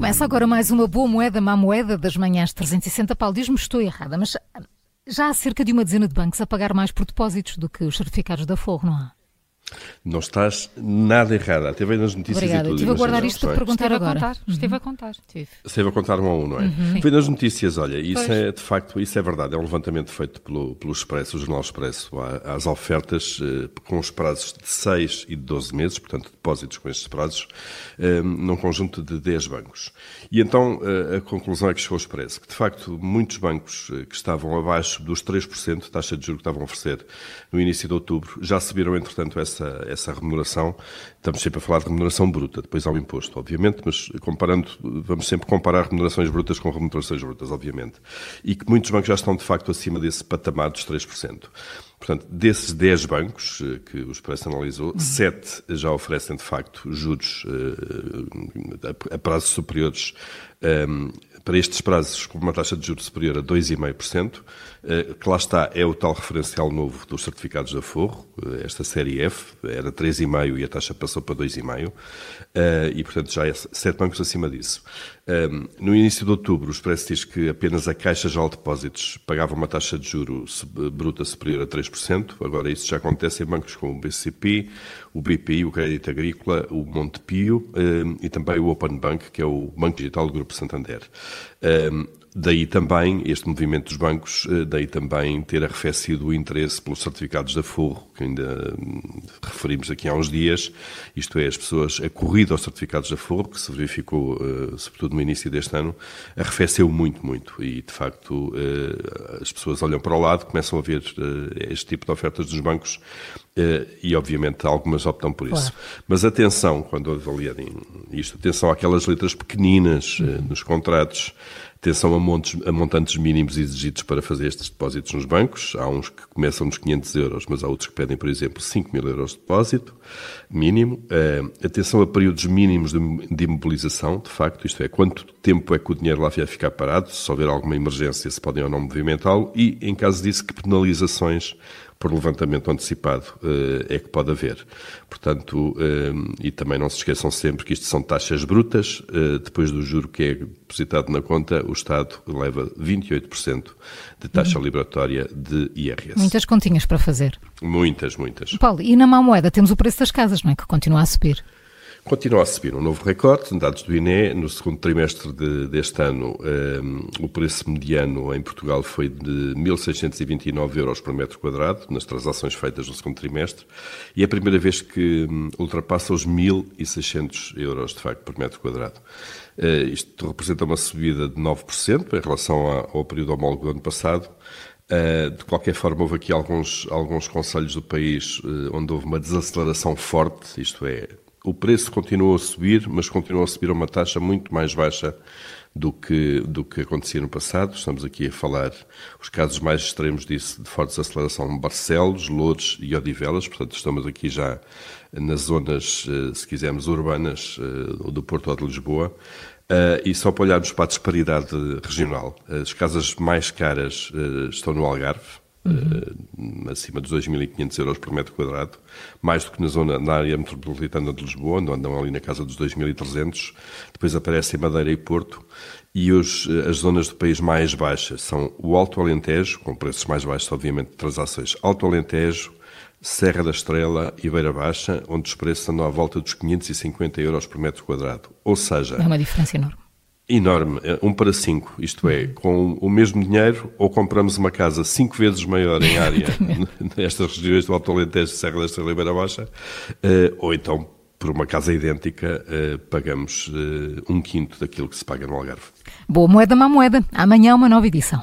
Começa agora mais uma boa moeda, má moeda das manhãs 360. Paulo, diz-me estou errada, mas já há cerca de uma dezena de bancos a pagar mais por depósitos do que os certificados da Forro, não há? Não estás nada errada. Até veio nas notícias Obrigada. e tudo. Estive a guardar isto para perguntar Esteve agora. a contar, esteve Uhum. a contar. Esteve a contar um a um, não é? Uhum. Vem nas notícias, olha, isso Pois. é de facto, isso é verdade. É um levantamento feito pelo, pelo Expresso, o Jornal Expresso, às ofertas eh, com os prazos de 6 e de 12 meses, portanto, depósitos com estes prazos, eh, num conjunto de 10 bancos. E então eh, a conclusão é que chegou o Expresso, que de facto muitos bancos que estavam abaixo dos 3% de taxa de juros que estavam a oferecer no início de outubro já subiram, entretanto, essa, essa remuneração. Estamos sempre a falar de remuneração bruta, depois há o imposto, obviamente, mas comparando, vamos sempre comparar remunerações brutas com remunerações brutas, obviamente. E que muitos bancos já estão, de facto, acima desse patamar dos 3%. Portanto, desses 10 bancos eh, que o Expresso analisou, 7 já oferecem, de facto, juros eh, a- a prazos superiores ehm, para estes prazos com uma taxa de juros superior a 2,5%, eh, que lá está, é o tal referencial novo dos certificados da Forro, eh, esta série F, era 3,5% e a taxa passou para 2,5%, eh, e portanto já é sete bancos acima disso. Um, No início de outubro, o Expresso diz que apenas a Caixa Geral de Depósitos pagava uma taxa de juro bruta superior a 3%, agora isso já acontece em bancos como o BCP, o BPI, o Crédito Agrícola, o Montepio um, e também o Open Bank, que é o Banco Digital do Grupo Santander. Um, Daí também este movimento dos bancos, eh, daí também ter arrefecido o interesse pelos certificados da Forro, que ainda hum, referimos aqui há uns dias, isto é, as pessoas, a corrida aos certificados da Forro, que se verificou eh, sobretudo no início deste ano, arrefeceu muito, muito. E, de facto, eh, as pessoas olham para o lado, começam a ver este tipo de ofertas dos bancos e, obviamente, algumas optam por isso. Mas atenção, quando avaliarem isto, atenção àquelas letras pequeninas eh, nos contratos, Atenção a, montes, a montantes mínimos exigidos para fazer estes depósitos nos bancos. Há uns que começam nos 500 euros, mas há outros que pedem, por exemplo, 5 mil euros de depósito mínimo. Eh, atenção a períodos mínimos de, de imobilização, de facto, isto é, quanto tempo é que o dinheiro lá vai ficar parado, se houver alguma emergência, se podem ou não movimentá-lo, e, em caso disso, que penalizações por levantamento antecipado eh, é que pode haver. Portanto, eh, e também não se esqueçam sempre que isto são taxas brutas, eh, depois do juro que é depositado na conta, o Estado leva 28% de taxa liberatória de IRS. Muitas continhas para fazer. muitas. muitas. Paulo, e na má moeda temos o preço das casas, não é? Que continua a subir. Continua a subir um novo recorde, dados do INE, no segundo trimestre de- deste ano, eh, o preço mediano em Portugal foi de 1.629 euros por metro quadrado, nas transações feitas no segundo trimestre, e é a primeira vez que hum, ultrapassa os 1.600 euros, de facto, por metro quadrado. Eh, isto representa uma subida de 9% em relação a- ao período homólogo do ano passado, Uh, de qualquer forma, houve aqui alguns, alguns conselhos do país uh, onde houve uma desaceleração forte, isto é, o preço continuou a subir, mas continuou a subir a uma taxa muito mais baixa do que, do que acontecia no passado. Estamos aqui a falar os casos mais extremos disso, de forte desaceleração, Barcelos, Lourdes e Odivelas, portanto estamos aqui já nas zonas, uh, se quisermos, urbanas uh, do Porto ou de Lisboa. Uh, e só para olharmos para a disparidade regional, as casas mais caras estão no Algarve, uh, acima dos 2.500 euros por metro quadrado, mais do que na zona, na área metropolitana de Lisboa, onde andam ali na casa dos 2.300. Depois aparecem Madeira e Porto. E os, uh, as zonas do país mais baixas são o Alto Alentejo, com preços mais baixos, obviamente, de transações. Alto Alentejo, Serra da Estrela e Beira Baixa, onde os preços andam à volta dos 550 euros por metro quadrado. Ou seja, É uma diferença enorme. Enorme, é um para cinco. Isto é, com o mesmo dinheiro, ou compramos uma casa cinco vezes maior em área nestas regiões do Alto Alentejo, Serra da Estrela e Beira Baixa, eh, ou então, por uma casa idêntica, eh, pagamos eh, um quinto daquilo que se paga no Algarve. Boa moeda, má moeda. Amanhã uma nova edição.